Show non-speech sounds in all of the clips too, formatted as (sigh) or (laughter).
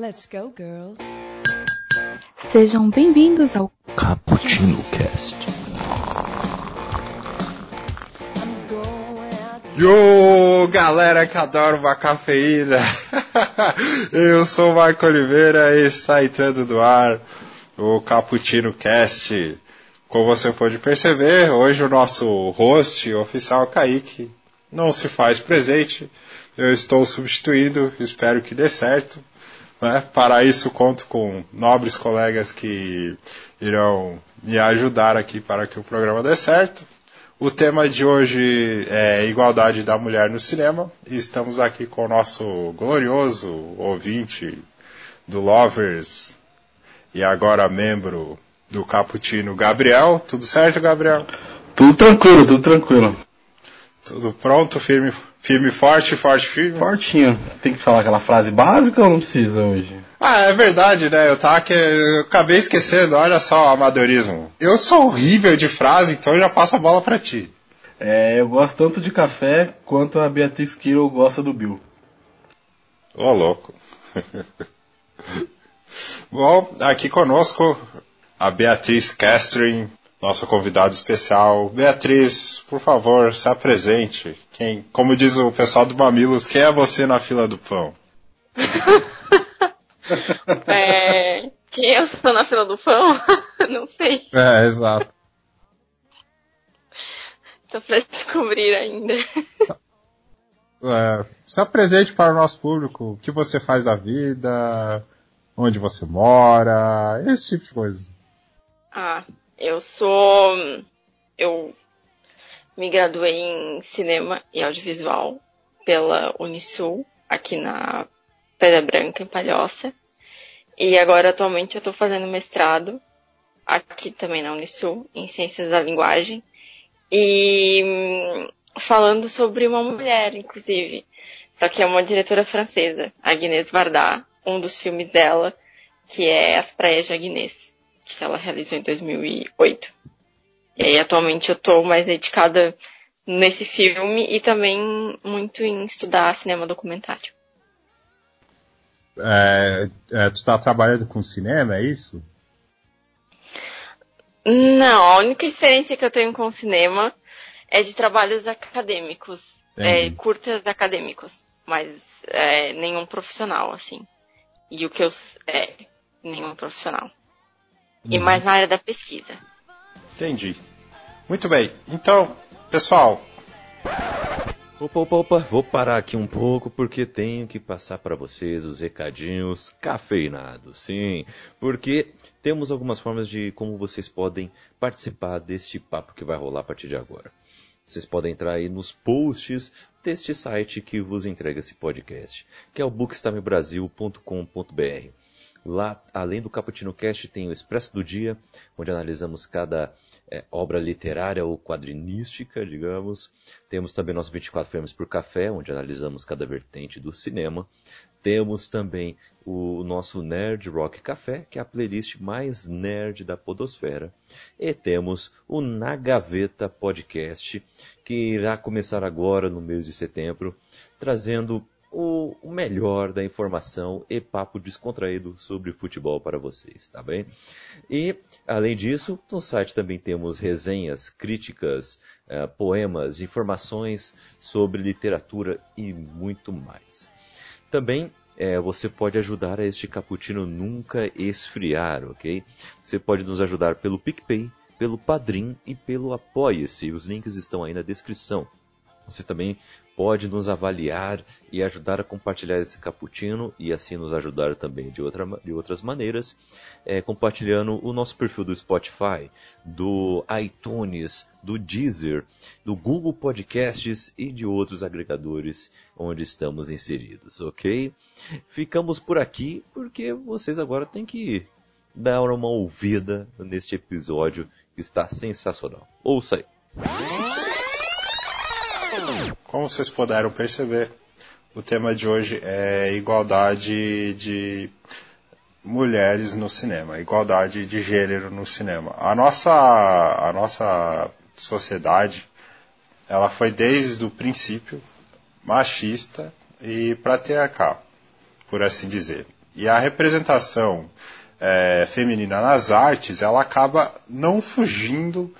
Let's go, girls. Sejam bem-vindos ao Cappuccino Cast. Yo, galera que adora uma cafeína. (laughs) Eu sou o Marco Oliveira e está entrando no ar o Cappuccino Cast. Como você pode perceber, hoje o nosso host oficial Kaique não se faz presente. Eu estou substituindo, espero que dê certo. Né? Para isso, conto com nobres colegas que irão me ajudar aqui para que o programa dê certo. O tema de hoje é igualdade da mulher no cinema. E estamos aqui com o nosso glorioso ouvinte do Lovers e agora membro do Caputino, Gabriel. Tudo certo, Gabriel? Tudo tranquilo, tudo tranquilo. Tudo pronto, firme, firme forte, forte, firme? Fortinho. Tem que falar aquela frase básica ou não precisa hoje? Ah, é verdade, né? Eu tava que eu acabei esquecendo, olha só o amadorismo. Eu sou horrível de frase, então eu já passo a bola pra ti. É, eu gosto tanto de café quanto a Beatriz Kiro gosta do Bill. Ô, louco. (laughs) Bom, aqui conosco a Beatriz Castrin, nossa convidada especial. Beatriz, por favor, se apresente. Quem, como diz o pessoal do Mamilos, quem é você na fila do pão? (laughs) É, quem eu sou na fila do pão? (laughs) Não sei. É, exato. Tô pra descobrir ainda. É, se apresente para o nosso público. O que você faz da vida, onde você mora, esse tipo de coisa. Ah, eu sou. Eu me graduei em cinema e audiovisual pela Unisul, aqui na Pedra Branca, em Palhoça. E agora, atualmente, eu tô fazendo mestrado aqui também na Unisul, em Ciências da Linguagem. E hum, falando sobre uma mulher, inclusive. Só que é uma diretora francesa, Agnès Varda, um dos filmes dela, que é As Praias de Agnès, que ela realizou em 2008. E aí, atualmente, eu tô mais dedicada nesse filme e também muito em estudar cinema documentário. É, é, tu está trabalhando com cinema, é isso? Não, a única experiência que eu tenho com cinema é de trabalhos acadêmicos, é, curtas acadêmicos, mas é, nenhum profissional, assim. E o que eu. É, nenhum profissional. E Uhum. mais na área da pesquisa. Entendi. Muito bem. Então, pessoal, Opa, opa, opa, vou parar aqui um pouco porque tenho que passar para vocês os recadinhos cafeinados, sim, porque temos algumas formas de como vocês podem participar deste papo que vai rolar a partir de agora. Vocês podem entrar aí nos posts deste site que vos entrega esse podcast, que é o bookstimebrasil.com.br. Lá, além do Caputino Cast, tem o Expresso do Dia, onde analisamos cada é, obra literária ou quadrinística, digamos. Temos também nosso 24 Frames por Café, onde analisamos cada vertente do cinema. Temos também o nosso Nerd Rock Café, que é a playlist mais nerd da podosfera. E temos o Na Gaveta Podcast, que irá começar agora no mês de setembro, trazendo o, melhor da informação e papo descontraído sobre futebol para vocês, tá bem? E, além disso, no site também temos resenhas, críticas, eh, poemas, informações sobre literatura e muito mais. Também eh, você pode ajudar a este cappuccino nunca esfriar, ok? Você pode nos ajudar pelo PicPay, pelo Padrim e pelo Apoie-se. Os links estão aí na descrição. Você também pode nos avaliar e ajudar a compartilhar esse cappuccino e assim nos ajudar também de, outra, de outras maneiras, é, compartilhando o nosso perfil do Spotify, do iTunes, do Deezer, do Google Podcasts e de outros agregadores onde estamos inseridos, ok? Ficamos por aqui porque vocês agora têm que dar uma ouvida neste episódio que está sensacional. Ouça aí. Como vocês puderam perceber, o tema de hoje é igualdade de mulheres no cinema, igualdade de gênero no cinema. A nossa, a nossa sociedade, ela foi desde o princípio machista e patriarcal, por assim dizer. E a representação é, feminina nas artes, ela acaba não fugindo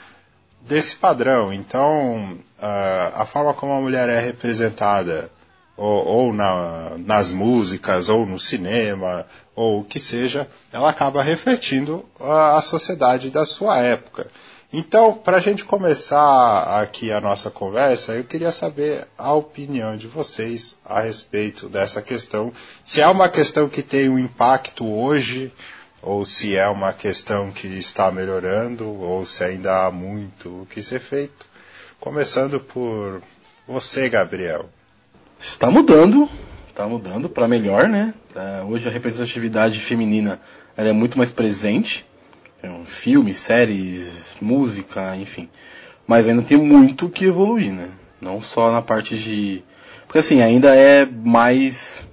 desse padrão. Então, a, forma como a mulher é representada, ou, ou na, nas músicas, ou no cinema, ou o que seja, ela acaba refletindo a, a sociedade da sua época. Então, para a gente começar aqui a nossa conversa, eu queria saber a opinião de vocês a respeito dessa questão. Se é uma questão que tem um impacto hoje, ou se é uma questão que está melhorando, ou se ainda há muito o que ser feito. Começando por você, Gabriel. Está mudando, está mudando para melhor, né? hoje a representatividade feminina ela é muito mais presente um, filmes, séries, música, enfim. Mas ainda tem muito que evoluir, né? Não só na parte de. Porque assim, ainda é mais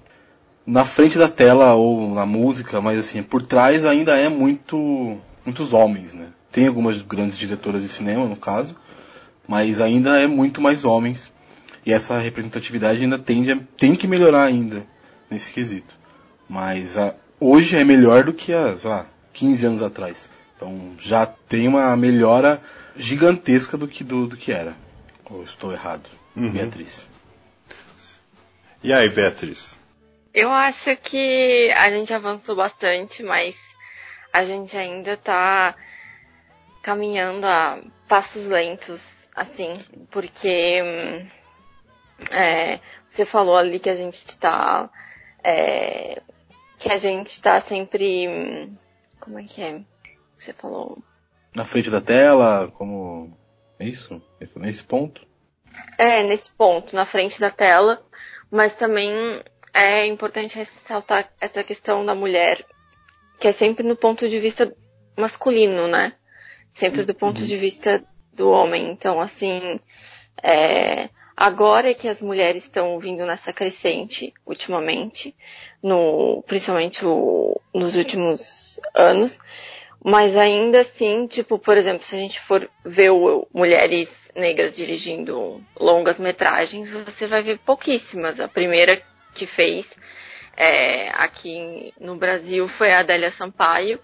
na frente da tela ou na música, mas assim, por trás ainda é muito muitos homens, né? Tem algumas grandes diretoras de cinema, no caso, mas ainda é muito mais homens. E essa representatividade ainda tende a, tem que melhorar ainda nesse quesito. Mas a, hoje é melhor do que há, sei lá, 15 anos atrás. Então já tem uma melhora gigantesca do que, do, do que era. Ou estou errado? Uhum. Beatriz. E aí, Beatriz? Eu acho que a gente avançou bastante, mas a gente ainda está caminhando a passos lentos, assim, porque hum, é, você falou ali que a gente está é, que a gente está sempre hum, como é que é? você falou. Na frente da tela, como. É isso? Nesse ponto? É, nesse ponto, na frente da tela. Mas também é importante ressaltar essa questão da mulher, que é sempre no ponto de vista masculino, né? Sempre do ponto uhum. de vista do homem. Então, assim, é, agora é que as mulheres estão vindo nessa crescente, ultimamente, no, principalmente o, nos últimos anos, mas ainda assim, tipo, por exemplo, se a gente for ver o, mulheres negras dirigindo longas metragens, você vai ver pouquíssimas. A primeira que fez é, aqui no Brasil foi a Adélia Sampaio.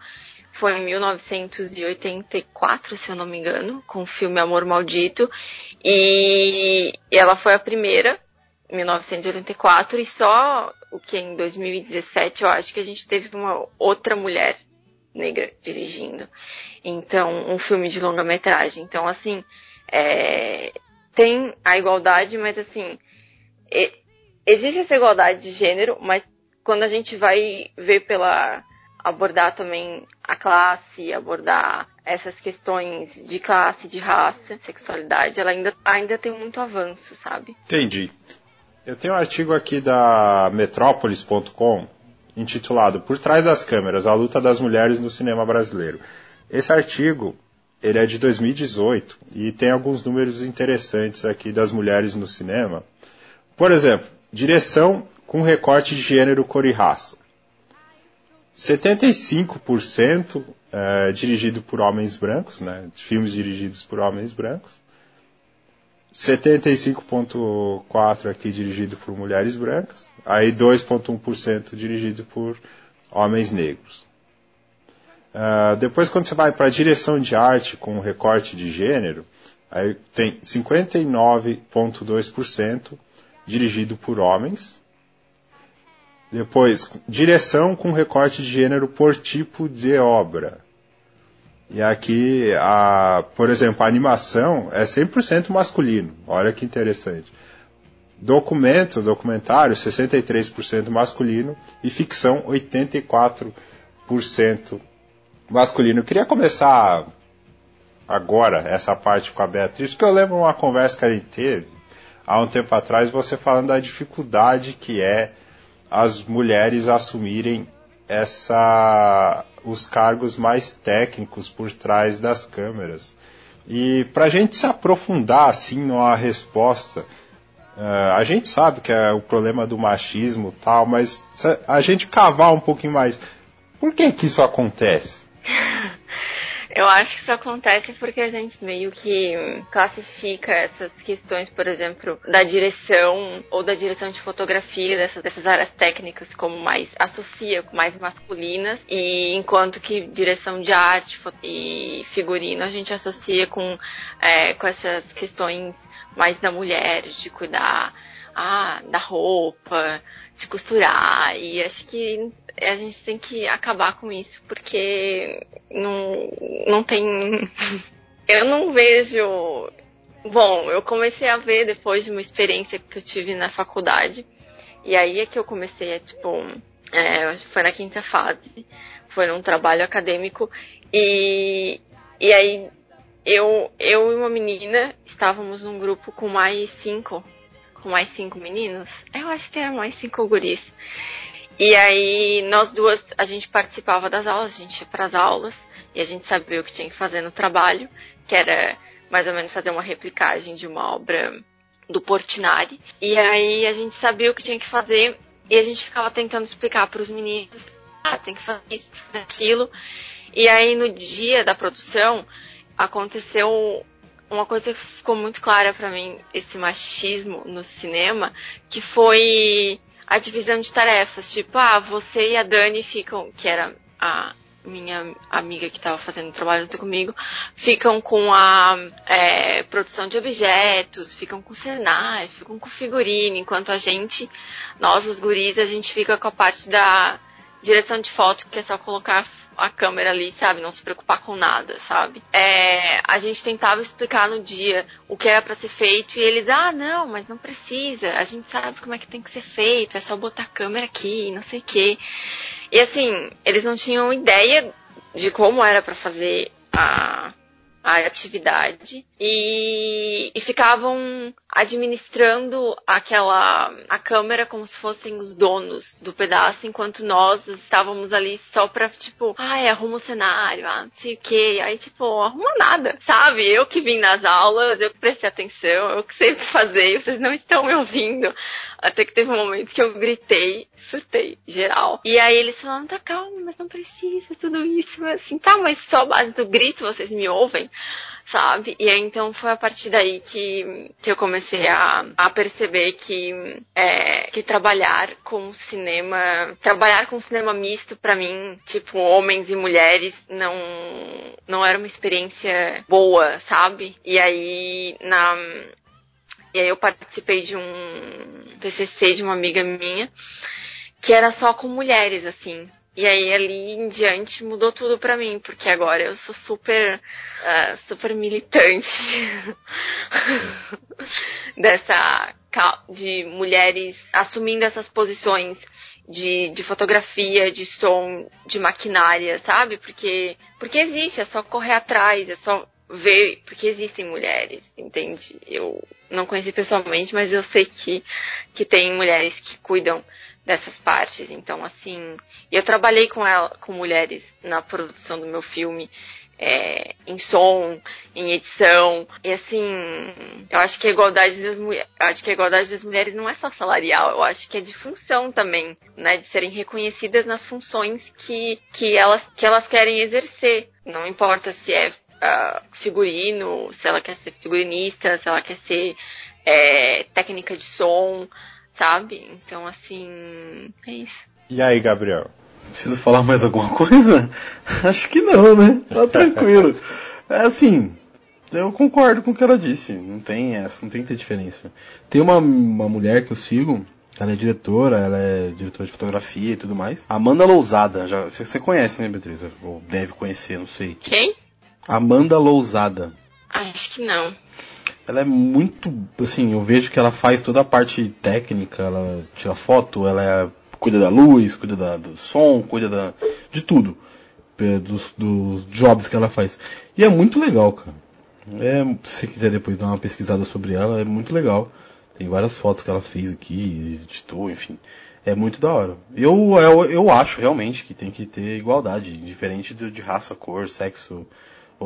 Foi em 1984, se eu não me engano, com o filme Amor Maldito. E ela foi a primeira, 1984, e só o que em 2017 eu acho que a gente teve uma outra mulher negra dirigindo. Então, um filme de longa-metragem. Então, assim, é, tem a igualdade, mas assim, existe essa igualdade de gênero, mas quando a gente vai ver pela abordar também a classe, abordar essas questões de classe, de raça, sexualidade, ela ainda, ainda tem muito avanço, sabe? Entendi. Eu tenho um artigo aqui da Metrópolis.com intitulado Por trás das câmeras, a luta das mulheres no cinema brasileiro. Esse artigo, ele é de 2018 e tem alguns números interessantes aqui das mulheres no cinema. Por exemplo, direção com recorte de gênero, cor e raça. 75% é, dirigido por homens brancos, né? Filmes dirigidos por homens brancos. 75,4% aqui dirigido por mulheres brancas, aí 2,1% dirigido por homens negros. Uh, depois, quando você vai para direção de arte com recorte de gênero, aí tem 59,2% dirigido por homens. Depois, direção com recorte de gênero por tipo de obra. E aqui, a, por exemplo, a animação é 100% masculino. Olha que interessante. Documento, documentário, 63% masculino e ficção 84% masculino. Eu queria começar agora essa parte com a Beatriz, porque eu lembro uma conversa que a gente teve há um tempo atrás, você falando da dificuldade que é as mulheres assumirem essa os cargos mais técnicos por trás das câmeras. E para a gente se aprofundar assim numa resposta, uh, a gente sabe que é o problema do machismo tal, mas a gente cavar um pouquinho mais, por que que isso acontece? (laughs) Eu acho que isso acontece porque a gente meio que classifica essas questões, por exemplo, da direção ou da direção de fotografia, dessas, dessas áreas técnicas, como mais associa, mais masculinas, e enquanto que direção de arte e figurino a gente associa com, é, com essas questões mais da mulher, de cuidar ah, da roupa, de costurar. E acho que a gente tem que acabar com isso, porque não, não tem. (laughs) eu não vejo. Bom, eu comecei a ver depois de uma experiência que eu tive na faculdade. E aí é que eu comecei a, tipo, é, foi na quinta fase, foi num trabalho acadêmico. E, e aí eu, eu e uma menina estávamos num grupo com mais cinco com mais cinco meninos. Eu acho que eram mais cinco guris. E aí, nós duas, a gente participava das aulas, a gente ia para as aulas e a gente sabia o que tinha que fazer no trabalho, que era mais ou menos fazer uma replicagem de uma obra do Portinari. E aí a gente sabia o que tinha que fazer e a gente ficava tentando explicar para os meninos, ah, tem que fazer isso, fazer aquilo. E aí no dia da produção aconteceu uma coisa que ficou muito clara para mim, esse machismo no cinema, que foi a divisão de tarefas. Tipo, ah, você e a Dani ficam, que era a minha amiga que estava fazendo trabalho junto comigo, ficam com a é, produção de objetos, ficam com cenário, ficam com figurino, enquanto a gente, nós os guris, a gente fica com a parte da direção de foto, que é só colocar a câmera ali, sabe? Não se preocupar com nada, sabe? É, a gente tentava explicar no dia o que era para ser feito e eles, ah, não, mas não precisa. A gente sabe como é que tem que ser feito, é só botar a câmera aqui, não sei o quê. E assim, eles não tinham ideia de como era para fazer a a atividade e, e, ficavam administrando aquela a câmera como se fossem os donos do pedaço, enquanto nós estávamos ali só pra, tipo, ai, arruma o cenário, ah, não sei o que, aí, tipo, arruma nada, sabe? Eu que vim nas aulas, eu que prestei atenção, eu que sei o fazer, vocês não estão me ouvindo. Até que teve um momento que eu gritei, surtei, geral. E aí eles falaram, tá calma, mas não precisa tudo isso. Mas assim, tá, mas só a base do grito vocês me ouvem, sabe? E aí então foi a partir daí que, que eu comecei a, a perceber que, é, que trabalhar com cinema, trabalhar com cinema misto para mim, tipo, homens e mulheres, não, não era uma experiência boa, sabe? E aí, na, e aí eu participei de um PCC de uma amiga minha, que era só com mulheres, assim. E aí ali em diante mudou tudo pra mim, porque agora eu sou super, uh, super militante (laughs) dessa de mulheres assumindo essas posições de, de fotografia, de som, de maquinária, sabe? Porque porque existe, é só correr atrás, é só ver, porque existem mulheres, entende? Eu não conheci pessoalmente, mas eu sei que, que tem mulheres que cuidam dessas partes. Então, assim, eu trabalhei com ela, com mulheres na produção do meu filme, é, em som, em edição. E assim, eu acho que a igualdade das mulheres, acho que a igualdade das mulheres não é só salarial, eu acho que é de função também, né, de serem reconhecidas nas funções que, que elas que elas querem exercer. Não importa se é uh, figurino, se ela quer ser figurinista, se ela quer ser é, técnica de som, sabe? Então, assim, é isso. E aí, Gabriel? Preciso falar mais alguma coisa? (laughs) Acho que não, né? Tá tranquilo. É assim, eu concordo com o que ela disse. Não tem essa, não tem que ter diferença. Tem uma, uma mulher que eu sigo, ela é diretora, ela é diretora de fotografia e tudo mais. Amanda Lousada, já, você, você conhece, né, Beatriz? Ou deve conhecer, não sei. Quem? Amanda Lousada. Acho que não. Ela é muito, assim, eu vejo que ela faz toda a parte técnica, ela tira foto, ela é, cuida da luz, cuida da, do som, cuida da, de tudo. Dos, dos jobs que ela faz. E é muito legal, cara. É, se você quiser depois dar uma pesquisada sobre ela, é muito legal. Tem várias fotos que ela fez aqui, editou, enfim. É muito da hora. Eu, eu, eu acho realmente que tem que ter igualdade, diferente de, de raça, cor, sexo,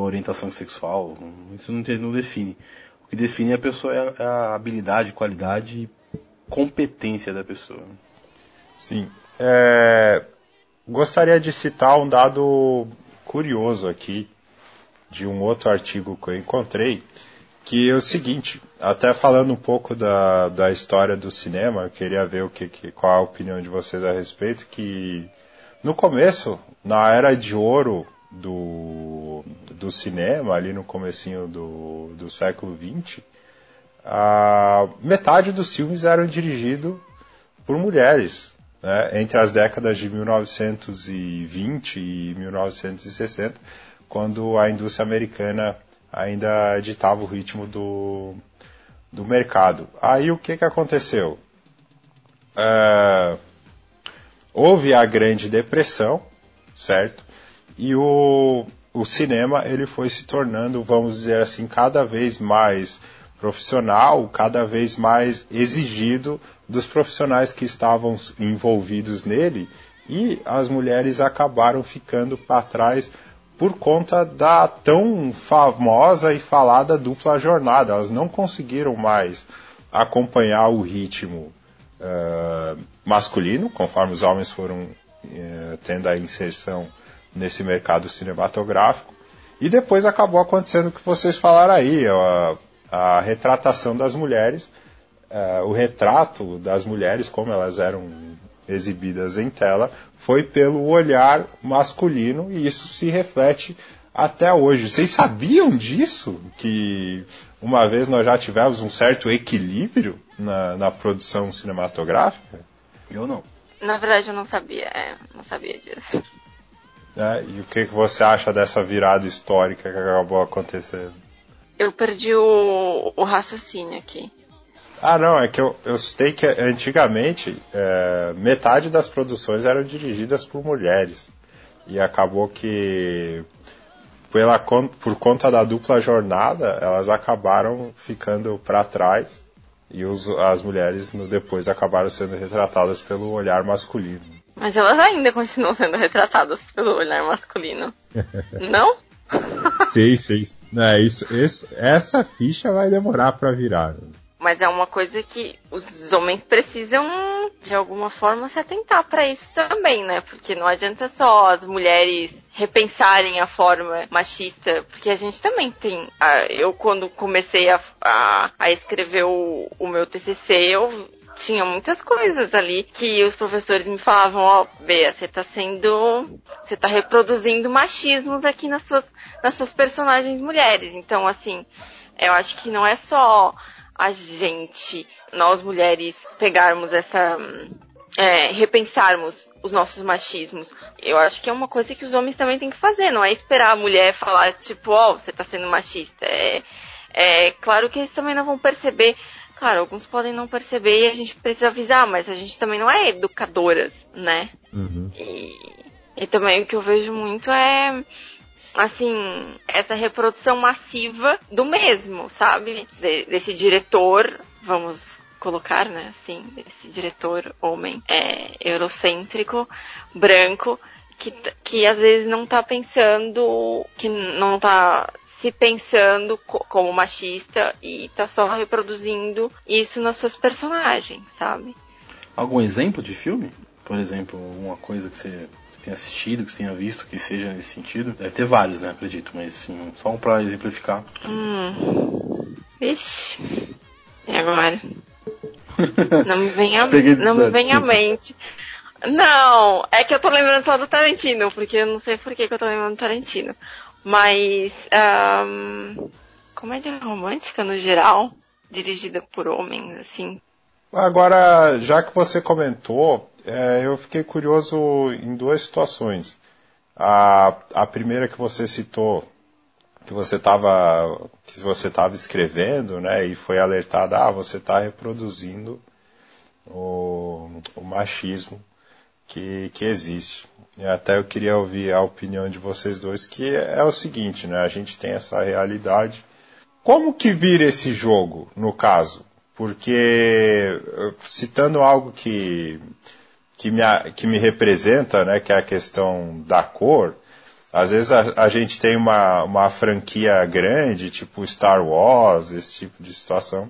orientação sexual. Isso não, não define. O que define a pessoa é a, é a habilidade, qualidade e competência da pessoa. Sim. É, gostaria de citar um dado curioso aqui, de um outro artigo que eu encontrei, que é o seguinte, até falando um pouco da, da história do cinema, eu queria ver o que, que, qual a opinião de vocês a respeito, que no começo, na era de ouro do, do cinema, ali no comecinho do, do século XX, a metade dos filmes eram dirigidos por mulheres. Né? Entre as décadas de 1920 e 1960, quando a indústria americana ainda ditava o ritmo do, do mercado. Aí o que, que aconteceu? É, houve a Grande Depressão, certo? E o, o cinema ele foi se tornando, vamos dizer assim, cada vez mais profissional, cada vez mais exigido dos profissionais que estavam envolvidos nele e as mulheres acabaram ficando para trás por conta da tão famosa e falada dupla jornada. Elas não conseguiram mais acompanhar o ritmo uh, masculino, conforme os homens foram uh, tendo a inserção nesse mercado cinematográfico. E depois acabou acontecendo o que vocês falaram aí, a, a retratação das mulheres, uh, o retrato das mulheres, como elas eram exibidas em tela, foi pelo olhar masculino e isso se reflete até hoje. Vocês sabiam disso? Que uma vez nós já tivemos um certo equilíbrio na, na produção cinematográfica? Eu não. Na verdade, eu não sabia, é, não sabia disso. É, e o que, que você acha dessa virada histórica que acabou acontecendo? Eu perdi o, o raciocínio aqui. Ah, não, é que eu, eu citei que antigamente é, metade das produções eram dirigidas por mulheres. E acabou que, pela, por conta da dupla jornada, elas acabaram ficando para trás. E os, as mulheres no, depois acabaram sendo retratadas pelo olhar masculino. Mas elas ainda continuam sendo retratadas pelo olhar masculino. (laughs) não? Sim, sim. É, isso, isso, essa ficha vai demorar para virar. Mas é uma coisa que os homens precisam, de alguma forma, se atentar para isso também, né? Porque não adianta só as mulheres repensarem a forma machista, porque a gente também tem. Eu, quando comecei a, a, a escrever o, o meu TCC, eu tinha muitas coisas ali que os professores me falavam, ó, oh, Bea, você tá sendo, você tá reproduzindo machismos aqui nas suas, nas suas personagens mulheres. Então, assim, eu acho que não é só a gente, nós mulheres, pegarmos essa, é, repensarmos os nossos machismos. Eu acho que é uma coisa que os homens também têm que fazer, não é esperar a mulher falar, tipo, ó, oh, você tá sendo machista. É, é claro que eles também não vão perceber Claro, alguns podem não perceber e a gente precisa avisar, mas a gente também não é educadoras, né? Uhum. E, e também o que eu vejo muito é assim, essa reprodução massiva do mesmo, sabe? De, desse diretor, vamos colocar, né, assim, desse diretor homem é, eurocêntrico, branco, que, que às vezes não tá pensando, que não tá se pensando como machista e tá só reproduzindo isso nas suas personagens, sabe? Algum exemplo de filme? Por exemplo, alguma coisa que você tenha assistido, que você tenha visto, que seja nesse sentido? Deve ter vários, né? Acredito, mas assim, só um pra exemplificar. Hum. Vixe. E agora? (laughs) Não me vem a, não me vem à mente. Não, é que eu tô lembrando só do Tarantino, porque eu não sei por que, que eu tô lembrando do Tarantino. Mas um, comédia romântica no geral, dirigida por homens, assim. Agora, já que você comentou, é, eu fiquei curioso em duas situações. A, a primeira que você citou, que você estava que você estava escrevendo, né, e foi alertada, ah, você está reproduzindo o, o machismo que, que existe. E até eu queria ouvir a opinião de vocês dois, que é o seguinte, né? A gente tem essa realidade. Como que vira esse jogo, no caso? Porque, citando algo que, que, me, que me representa, né, que é a questão da cor, às vezes a, a, gente tem uma, uma franquia grande, tipo Star Wars, esse tipo de situação,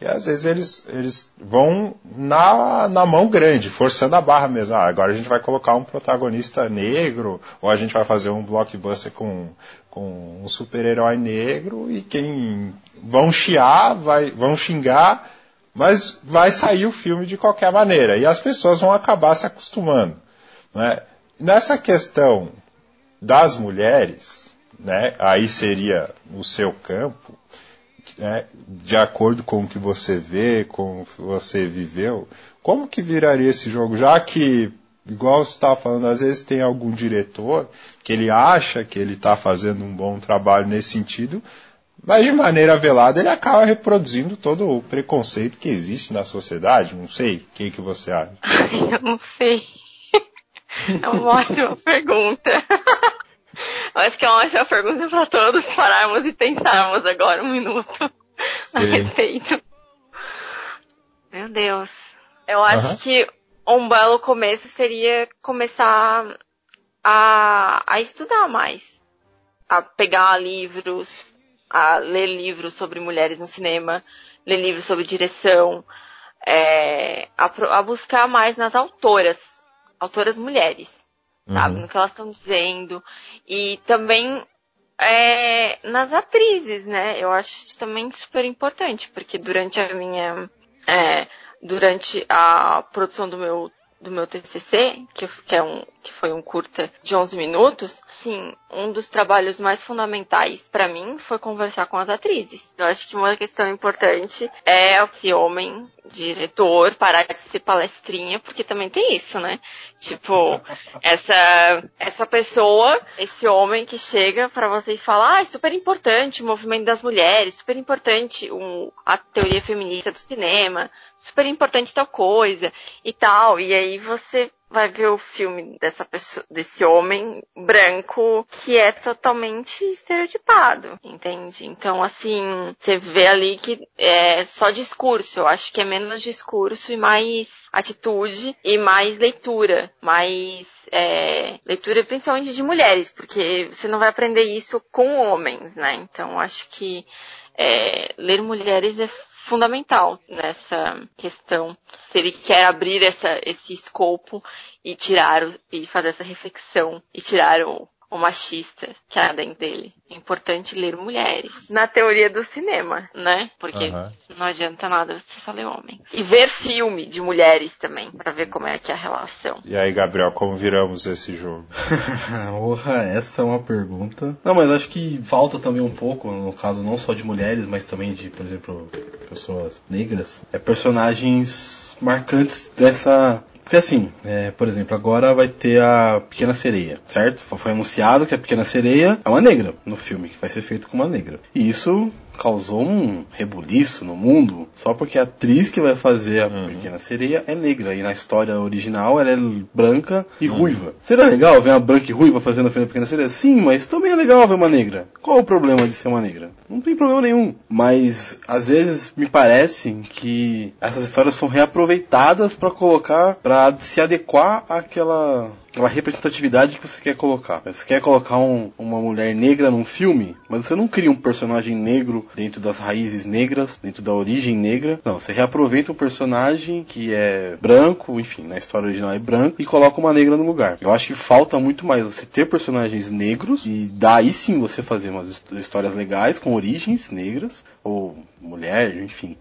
E às vezes eles, eles vão na, na mão grande, forçando a barra mesmo. Ah, agora a gente vai colocar um protagonista negro, ou a gente vai fazer um blockbuster com, com um super-herói negro, e quem vão chiar, vai, vão xingar, mas vai sair o filme de qualquer maneira. E as pessoas vão acabar se acostumando. Né? Nessa questão das mulheres, né, aí seria o seu campo, né, de acordo com o que você vê, com o que você viveu, como que viraria esse jogo? Já que, igual você estava falando, às vezes tem algum diretor que ele acha que ele está fazendo um bom trabalho nesse sentido, mas de maneira velada ele acaba reproduzindo todo o preconceito que existe na sociedade. Não sei, o que, que você acha? Eu não sei. (laughs) É uma ótima pergunta. (laughs) Acho que é uma ótima pergunta para todos pararmos e pensarmos agora um minuto a respeito. Meu Deus. Eu acho que um belo começo seria começar a, a estudar mais. A pegar livros, a ler livros sobre mulheres no cinema, ler livros sobre direção, é, a, a buscar mais nas autoras, autoras mulheres sabe? Uhum. No que elas estão dizendo. E também é, nas atrizes, né? Eu acho isso também super importante, porque durante a minha. É, durante a produção do meu do meu TCC, que, que, é um, que foi um curta de 11 minutos, sim, um dos trabalhos mais fundamentais para mim foi conversar com as atrizes. Eu acho que uma questão importante é esse homem diretor parar de ser palestrinha, porque também tem isso, né? Tipo, (laughs) essa essa pessoa, esse homem que chega para você e fala, ah, é super importante o movimento das mulheres, super importante o, a teoria feminista do cinema, super importante tal coisa e tal. E aí você vai ver o filme dessa pessoa, desse homem branco que é totalmente estereotipado, entende? Então, assim, você vê ali que é só discurso. Eu acho que é menos discurso e mais atitude e mais leitura, mais é, leitura principalmente de mulheres, porque você não vai aprender isso com homens, né? Então, acho que é, ler mulheres é fundamental nessa questão. Se ele quer abrir essa, esse escopo e tirar e fazer essa reflexão e tirar o, o machista que há dentro dele. É importante ler mulheres. Na teoria do cinema, né? Porque Aham. não adianta nada você só ler homens. E ver filme de mulheres também, pra ver como é que é a relação. E aí, Gabriel, como viramos esse jogo? (laughs) Porra, essa é uma pergunta. Não, mas acho que falta também um pouco, no caso não só de mulheres, mas também de, por exemplo, pessoas negras, é personagens marcantes dessa. Porque assim, é, por exemplo, agora vai ter a Pequena Sereia, certo? Foi anunciado que a Pequena Sereia é uma negra no filme, que vai ser feito com uma negra. E isso causou um rebuliço no mundo só porque a atriz que vai fazer a Pequena Sereia é negra e na história original ela é branca e ruiva. Será legal ver uma branca e ruiva fazendo a da Pequena Sereia? Sim, mas também é legal ver uma negra. Qual o problema de ser uma negra? Não tem problema nenhum. Mas às vezes me parece que essas histórias são reaproveitadas para colocar, para se adequar àquela aquela representatividade que você quer colocar. Você quer colocar um- uma mulher negra num filme, mas você não cria um personagem negro dentro das raízes negras, dentro da origem negra. Não, você reaproveita um personagem que é branco, enfim, na história original é branco, e coloca uma negra no lugar. Eu acho que falta muito mais você ter personagens negros e daí sim você fazer umas his- histórias legais com origens negras, ou mulher, enfim.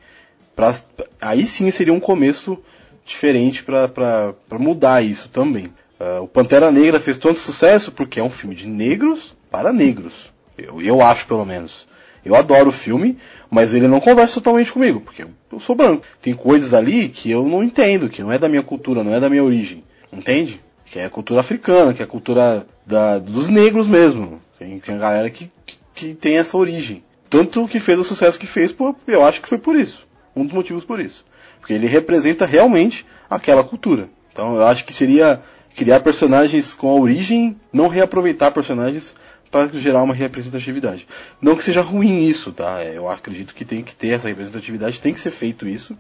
Pra, aí sim seria um começo diferente pra mudar isso também. Ah, o Pantera Negra fez tanto sucesso porque é um filme de negros para negros. Eu, eu acho, pelo menos. Eu adoro o filme, mas ele não conversa totalmente comigo, porque eu, sou branco. Tem coisas ali que eu não entendo, que não é da minha cultura, não é da minha origem. Entende? Que é a cultura africana, que é a cultura da, dos negros mesmo. Tem, tem a galera que, que, que tem essa origem. Tanto que fez o sucesso que fez, eu acho que foi por isso. Um dos motivos por isso. Porque ele representa realmente aquela cultura. Então eu acho que seria criar personagens com a origem, não reaproveitar personagens para gerar uma representatividade. Não que seja ruim isso, tá? É, Eu acredito que tem que ter essa representatividade, tem que ser feito isso,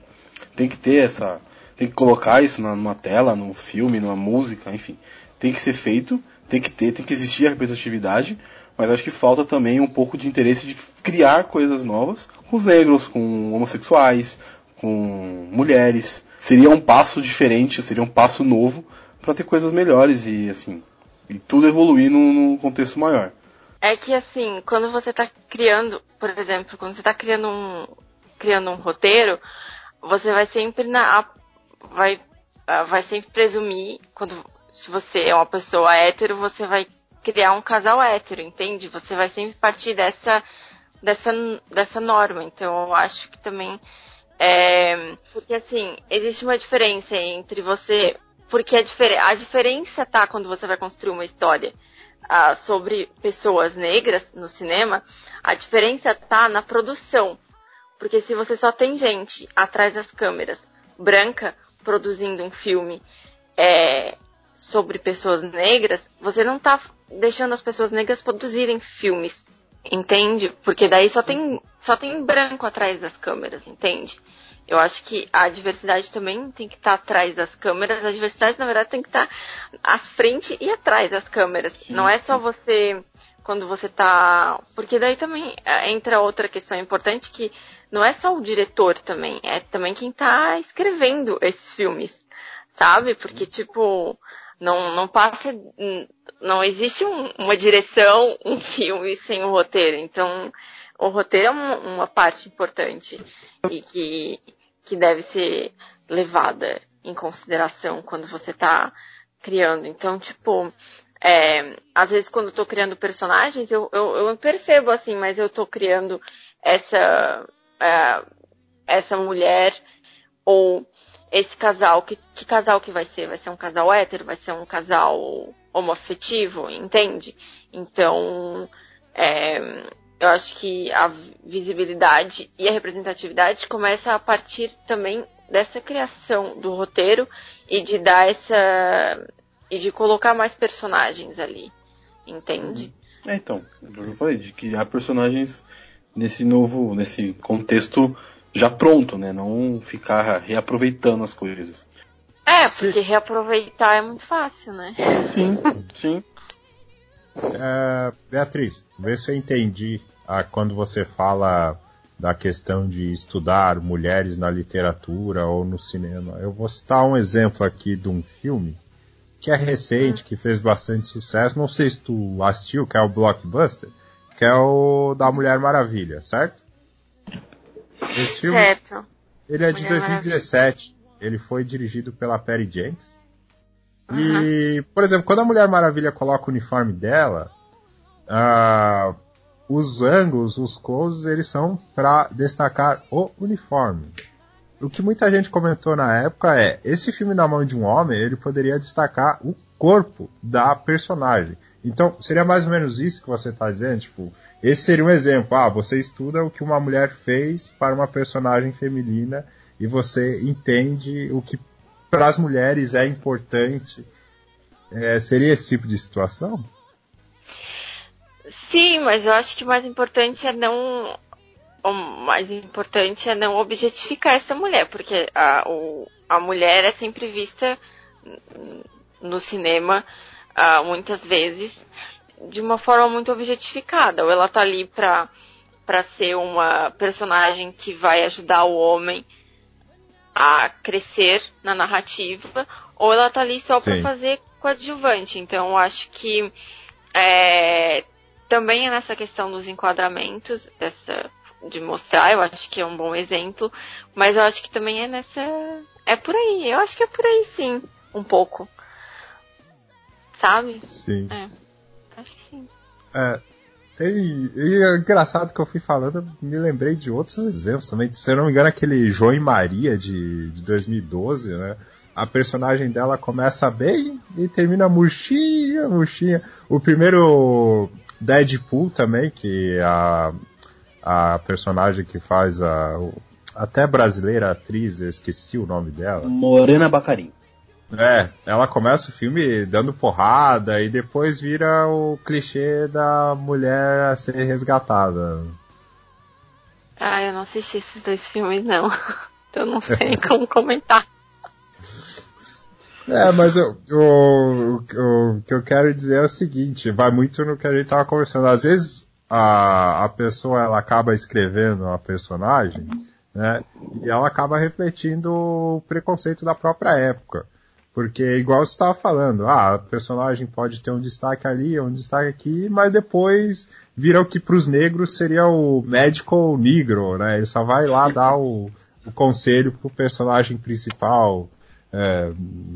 tem que ter essa, tem que colocar isso numa tela, num filme, numa música, enfim, tem que ser feito, tem que ter, tem que existir a representatividade, mas acho que falta também um pouco de interesse de criar coisas novas com os negros, com homossexuais, com mulheres. Seria um passo diferente, seria um passo novo para ter coisas melhores e assim, e tudo evoluir num, num contexto maior. É que assim, quando você está criando, por exemplo, quando você está criando um criando um roteiro, você vai sempre na vai vai sempre presumir quando se você é uma pessoa hétero, você vai criar um casal hétero, entende? Você vai sempre partir dessa dessa dessa norma. Então eu acho que também é, porque assim, existe uma diferença entre você porque a, difer a diferença tá quando você vai construir uma história uh, sobre pessoas negras no cinema, a diferença tá na produção. Porque se você só tem gente atrás das câmeras branca produzindo um filme é, sobre pessoas negras, você não tá deixando as pessoas negras produzirem filmes, entende? Porque daí só tem, só tem branco atrás das câmeras, entende? Eu acho que a diversidade também tem que estar tá atrás das câmeras. A diversidade, na verdade, tem que estar tá à frente e atrás das câmeras. Sim, Não é só você quando você tá. Porque daí também é, entra outra questão importante que não é só o diretor também, é também quem tá escrevendo esses filmes, sabe? Porque, tipo, não, não passa. Não existe um, uma direção, um (laughs) filme sem um roteiro. Então, o roteiro é uma, uma parte importante e que que deve ser levada em consideração quando você está criando. Então, tipo, é, às vezes quando eu tô criando personagens, eu, eu, eu percebo assim, mas eu tô criando essa, é, essa mulher ou esse casal, que, que casal que vai ser? Vai ser um casal hétero? Vai ser um casal homoafetivo? Entende? Então, é, eu acho que a visibilidade e a representatividade começa a partir também dessa criação do roteiro e de dar essa e de colocar mais personagens ali, entende? É, então, eu falei de criar personagens nesse novo, nesse contexto já pronto, né? Não ficar reaproveitando as coisas. É, porque reaproveitar é muito fácil, né? Sim, (laughs) sim. É, Beatriz, vê se eu entendi ah, quando você fala da questão de estudar mulheres na literatura ou no cinema. Eu vou citar um exemplo aqui de um filme que é recente, que fez bastante sucesso. Não sei se tu assistiu, que é o Blockbuster, que é o da Mulher Maravilha, certo? Esse filme, certo. Ele é Mulher de 2017. Maravilha. Ele foi dirigido pela Perry E, por exemplo, quando a Mulher Maravilha coloca o uniforme dela, uh, os ângulos, os closes, eles são para destacar o uniforme. O que muita gente comentou na época é, esse filme na mão de um homem, ele poderia destacar o corpo da personagem. Então, seria mais ou menos isso que você está dizendo, tipo, esse seria um exemplo. Ah, você estuda o que uma mulher fez para uma personagem feminina e você entende o que para as mulheres é importante. É, seria esse tipo de situação? Sim, mas eu acho que o mais importante é não. O mais importante é não objetificar essa mulher, porque a, o, a mulher é sempre vista no cinema, uh, muitas vezes, de uma forma muito objetificada. Ou ela tá ali pra ser uma personagem que vai ajudar o homem a crescer na narrativa, ou ela tá ali só para fazer coadjuvante. Então eu acho que é, também é nessa questão dos enquadramentos, dessa de mostrar, eu acho que é um bom exemplo, mas eu acho que também é nessa é por aí, eu acho que é por aí sim, um pouco. Sabe? Sim. É. Acho que sim. É, e, e é engraçado que eu fui falando, me lembrei de outros exemplos também. Se eu não me engano, aquele João e Maria de, de 2012, né? A personagem dela começa bem e termina murchinha, murchinha. O primeiro Deadpool também, que a, a personagem que faz a. Até brasileira atriz, eu esqueci o nome dela. Morena Bacarim. É, ela começa o filme dando porrada e depois vira o clichê da mulher a ser resgatada. Ah, eu não assisti esses dois filmes não. (laughs) Então não sei (laughs) como comentar. É, mas eu, o, o, o, que eu quero dizer é o seguinte, vai muito no que a gente tava conversando. Às vezes a, a pessoa ela acaba escrevendo a personagem, né? E ela acaba refletindo o preconceito da própria época. Porque, igual você estava falando, ah, o personagem pode ter um destaque ali, um destaque aqui, mas depois vira o que para os negros seria o medical negro, né? Ele só vai lá dar o, o conselho pro personagem principal é,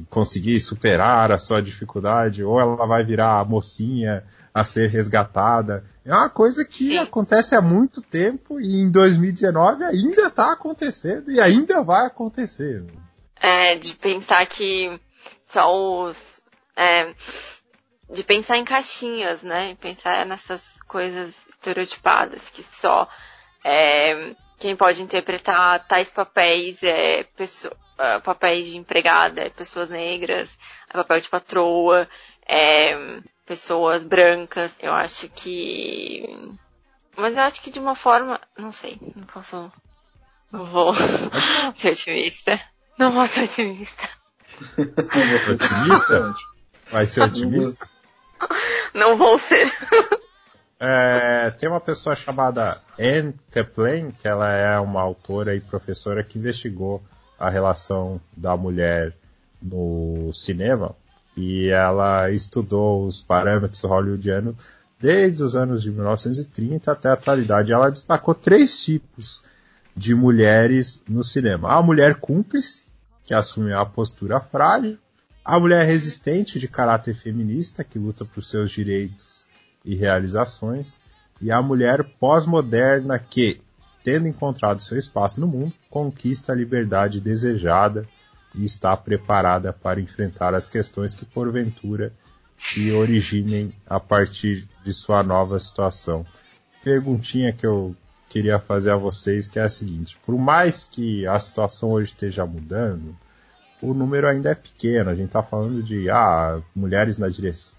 conseguir superar a sua dificuldade, ou ela vai virar a mocinha a ser resgatada. É uma coisa que Sim. acontece há muito tempo e em 2019 ainda está acontecendo e ainda vai acontecer. É, de pensar que só os. É, de pensar em caixinhas, né? Pensar nessas coisas estereotipadas que só é, quem pode interpretar tais papéis é pessoa, uh, papéis de empregada, é pessoas negras, é papel de patroa, é, pessoas brancas. Eu acho que. Mas eu acho que de uma forma. Não sei, não posso. Não vou (laughs) ser otimista. Não vou ser otimista. Ser otimista? Vai ser otimista? Não vou ser. É, tem uma pessoa chamada Anne Kaplan, que ela é uma autora e professora que investigou a relação da mulher no cinema e ela estudou os parâmetros hollywoodianos desde os anos de 1930 até a atualidade. Ela destacou três tipos de mulheres no cinema: a mulher cúmplice, que assume a postura frágil, a mulher resistente de caráter feminista, que luta por seus direitos e realizações, e a mulher pós-moderna que, tendo encontrado seu espaço no mundo, conquista a liberdade desejada e está preparada para enfrentar as questões que porventura se originem a partir de sua nova situação. Perguntinha que eu queria fazer a vocês que é a seguinte: por mais que a situação hoje esteja mudando, o número ainda é pequeno. A gente está falando de ah, mulheres na direção,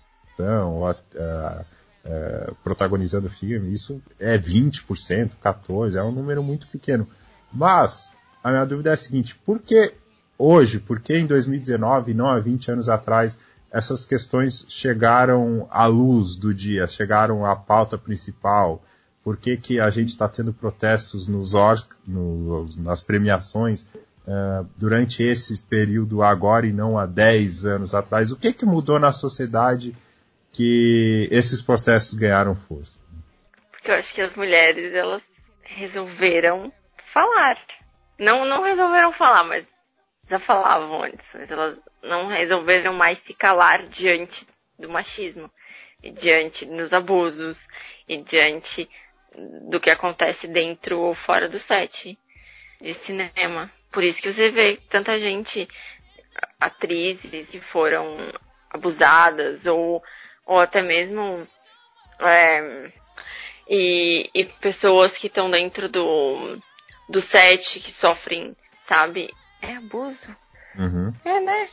protagonizando o filme. Isso é 20%, 14%, é um número muito pequeno. Mas a minha dúvida é a seguinte: por que hoje, por que em 2019, não há 20 anos atrás, essas questões chegaram à luz do dia, chegaram à pauta principal? Por que, que a gente está tendo protestos nos nos, nas premiações uh, durante esse período agora e não há 10 anos atrás? O que, que mudou na sociedade que esses protestos ganharam força? Porque eu acho que as mulheres elas resolveram falar. Não, não resolveram falar, mas já falavam antes, mas elas não resolveram mais se calar diante do machismo, e diante dos abusos, e diante do que acontece dentro ou fora do set de cinema. Por isso que você vê tanta gente, atrizes que foram abusadas, ou, ou até mesmo é, e, e pessoas que estão dentro do, do set que sofrem, sabe, é abuso. Uhum. É, né?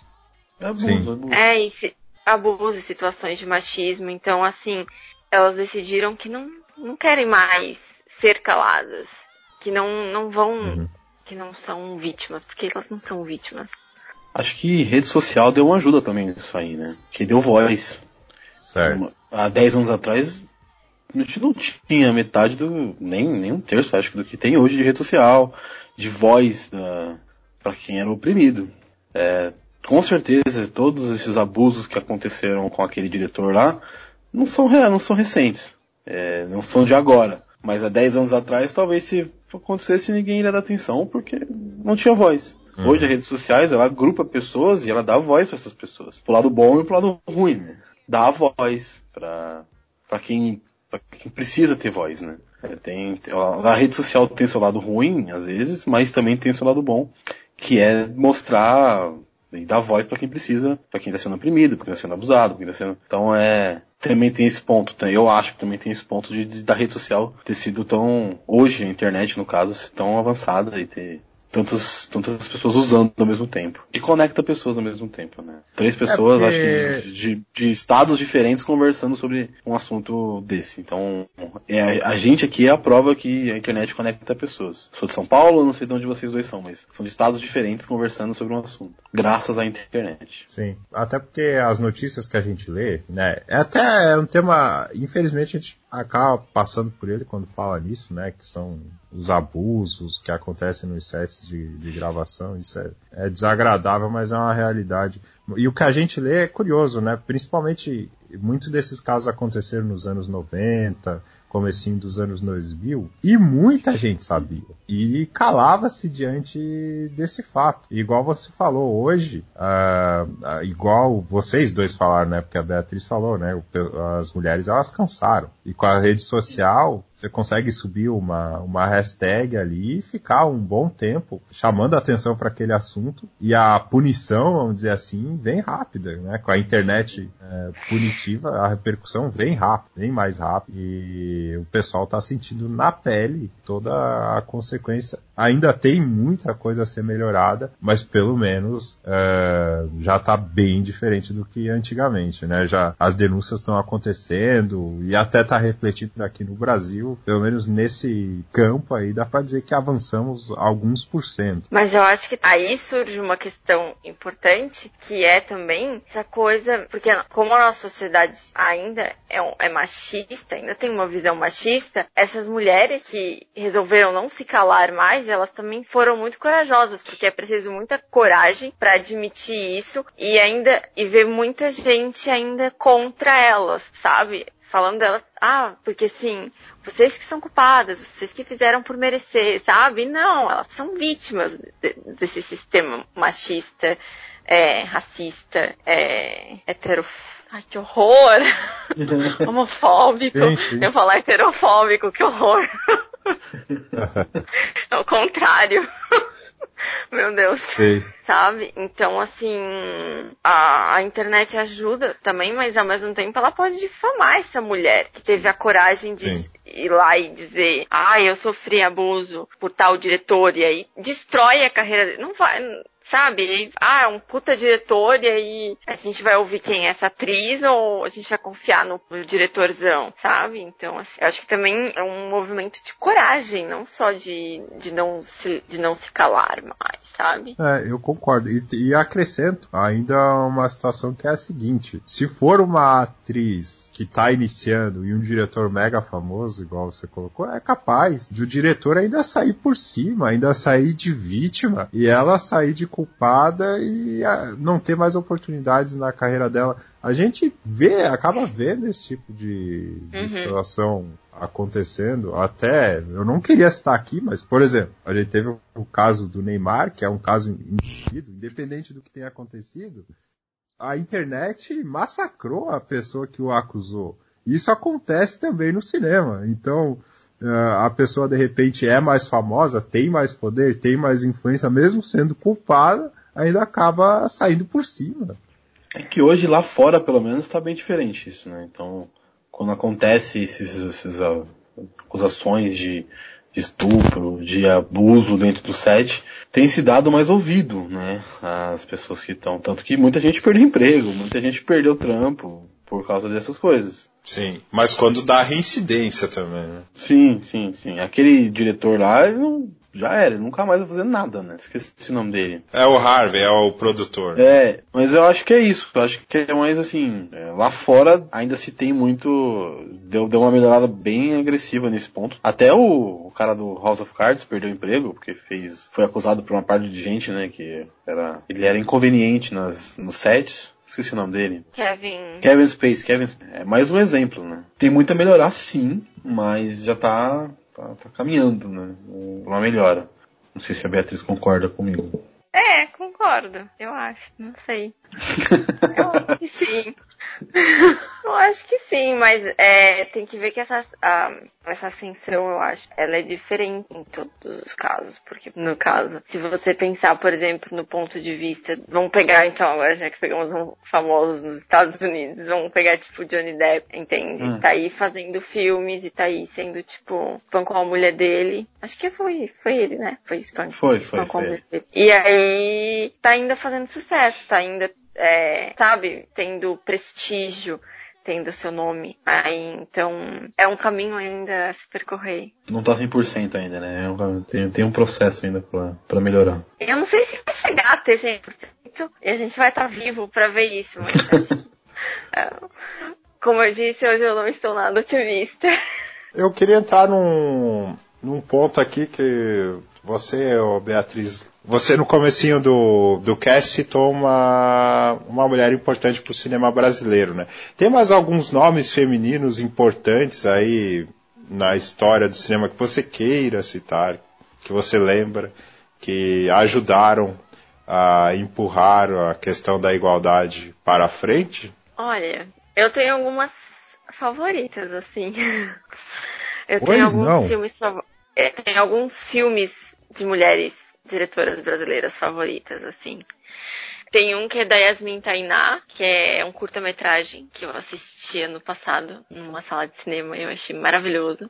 É abuso, abuso. É, e se, abuso e situações de machismo. Então, assim, elas decidiram que não, não querem mais ser caladas. Que não, não vão. Uhum. Que não são vítimas, porque elas não são vítimas. Acho que rede social deu uma ajuda também nisso aí, né? Que deu voz. Certo. Há 10 anos atrás, a gente não tinha metade do. nem, nem um terço, acho que, do que tem hoje de rede social, de voz da, para quem era oprimido. É, com certeza, todos esses abusos que aconteceram com aquele diretor lá não são, não são recentes, é, não são de agora. Mas há 10 anos atrás, talvez se acontecesse, ninguém iria dar atenção porque não tinha voz. Uhum. Hoje, as redes sociais, ela agrupa pessoas e ela dá voz para essas pessoas. Pro lado bom e pro lado ruim, né? Dá voz para quem, pra quem precisa ter voz, né? É, tem, a rede social tem seu lado ruim, às vezes, mas também tem seu lado bom que é mostrar e dar voz para quem precisa, para quem está sendo oprimido, para quem está sendo abusado, quem tá sendo. Então é também tem esse ponto, eu acho que também tem esse ponto de, de da rede social ter sido tão hoje a internet no caso tão avançada e ter tantas, tantas pessoas usando ao mesmo tempo. E conecta pessoas ao mesmo tempo, né? Três pessoas, é porque... acho que de, de, estados diferentes conversando sobre um assunto desse. Então, é, a gente aqui é a prova que a internet conecta pessoas. Sou de São Paulo, não sei de onde vocês dois são, mas são de estados diferentes conversando sobre um assunto. Graças à internet. Sim. Até porque as notícias que a gente lê, né? É até um tema, infelizmente, a gente acaba passando por ele quando fala nisso, né? Que são os abusos que acontecem nos sets de, de gravação. Isso é, é, desagradável, mas é uma realidade. E o que a gente lê é curioso, né? Principalmente muitos desses casos aconteceram nos anos 90, comecinho dos anos 2000, e muita gente sabia. E calava-se diante desse fato. igual você falou hoje, uh, uh, igual vocês dois falaram, né? Porque a Beatriz falou, né? As mulheres elas cansaram. E com a rede social, você consegue subir uma, uma hashtag ali e ficar um bom tempo chamando a atenção para aquele assunto. E a punição, vamos dizer assim, vem rápida, né? Com a internet é, punitiva, a repercussão vem rápido, vem mais rápido. E o pessoal está sentindo na pele toda a consequência. Ainda tem muita coisa a ser melhorada, mas pelo menos é, já está bem diferente do que antigamente, né? Já as denúncias estão acontecendo e até está refletindo aqui no Brasil pelo menos nesse campo aí, dá para dizer que avançamos alguns por cento. Mas eu acho que aí surge uma questão importante, que é também essa coisa, porque como a nossa sociedade ainda é, é machista, ainda tem uma visão machista, essas mulheres que resolveram não se calar mais, elas também foram muito corajosas, porque é preciso muita coragem para admitir isso e ainda e ver muita gente ainda contra elas, sabe? Falando dela, ah, porque assim, vocês que são culpadas, vocês que fizeram por merecer, sabe? Não, elas são vítimas de, desse sistema machista, é, racista, é, hetero... Ai, que horror! (laughs) Homofóbico. Sim, sim. Eu falar heterofóbico, que horror! (laughs) é o contrário. (laughs) Meu Deus. Sim. Sabe? Então, assim, a, a, internet ajuda também, mas ao mesmo tempo ela pode difamar essa mulher que teve a coragem de Sim. ir lá e dizer, ah, eu sofri abuso por tal diretor, e aí destrói a carreira dele. Não vai, sabe? Ah, é um puta diretor e aí a gente vai ouvir quem é essa atriz ou a gente vai confiar no, no diretorzão, sabe? Então, assim, eu acho que também é um movimento de coragem, não só de, de, não, se, de não se calar mais, sabe? É, eu concordo. E, e acrescento ainda uma situação que é a seguinte: se for uma atriz que tá iniciando e um diretor mega famoso, igual você colocou, é capaz de o diretor ainda sair por cima, ainda sair de vítima e ela sair de culpada e ah, não ter mais oportunidades na carreira dela. A gente vê, acaba vendo esse tipo de, de uhum. situação acontecendo. Até, eu não queria citar aqui, mas, por exemplo, a gente teve o caso do Neymar, que é um caso indivíduo, independente do que tenha acontecido, a internet massacrou a pessoa que o acusou. Isso acontece também no cinema. Então, a pessoa de repente é mais famosa, tem mais poder, tem mais influência, mesmo sendo culpada, ainda acaba saindo por cima. É que hoje lá fora, pelo menos, está bem diferente isso, né? Então, quando acontece esses, essas acusações de de estupro, de abuso dentro do set, tem se dado mais ouvido, né? As pessoas que estão. Tanto que muita gente perdeu emprego, muita gente perdeu trampo por causa dessas coisas. Sim, mas quando dá reincidência também, né? Sim, sim, sim. Aquele diretor lá, ele não já era, ele nunca mais vai fazer nada, né? Esqueci o nome dele. É o Harvey, é o produtor. É, mas eu acho que é isso. Eu acho que é mais assim, é, lá fora ainda se tem muito. Deu, deu uma melhorada bem agressiva nesse ponto. Até o, o cara do House of Cards perdeu o emprego, porque fez. Foi acusado por uma parte de gente, né? Que era. Ele era inconveniente nas, nos sets. Esqueci o nome dele. Kevin. Kevin Space. Kevin É mais um exemplo, né? Tem muito a melhorar, sim, mas já tá tá, tá caminhando, né? Uma melhora. Não sei se a Beatriz concorda comigo. É, concordo, eu acho, não sei. (laughs) eu acho que sim. (laughs) eu acho que sim, mas é, tem que ver que essa, a, essa ascensão, eu acho, ela é diferente em todos os casos. Porque, no caso, se você pensar, por exemplo, no ponto de vista. Vamos pegar, então, agora já que pegamos um famosos nos Estados Unidos, vamos pegar, tipo, Johnny Depp, entende? Hum. Tá aí fazendo filmes e tá aí sendo, tipo, spam com a mulher dele. Acho que foi, foi ele, né? Foi spam, foi, foi, mulher dele. E aí, tá ainda fazendo sucesso, tá ainda, é, sabe, tendo prestígio tendo seu nome. Aí, então, é um caminho ainda a se percorrer. Não tá 100% ainda, né? É tem, tem um processo ainda pra, pra melhorar. Eu não sei se vai chegar a ter 100% e a gente vai estar tá vivo pra ver isso, mas acho, é, (laughs) como eu disse, hoje eu não estou nada otimista. Eu queria entrar num, num ponto aqui que você, Beatriz, você no comecinho do, do cast citou uma, uma mulher importante para o cinema brasileiro, né? Tem mais alguns nomes femininos importantes aí na história do cinema que você queira citar, que você lembra, que ajudaram a empurrar a questão da igualdade para a frente? Olha, eu tenho algumas favoritas, assim. (laughs) Eu Pois tenho alguns não. filmes fav- é, tem alguns filmes de mulheres diretoras brasileiras favoritas, assim. Tem um que é da Yasmin Tainá, que é um curta-metragem que eu assisti ano passado numa sala de cinema e eu achei maravilhoso.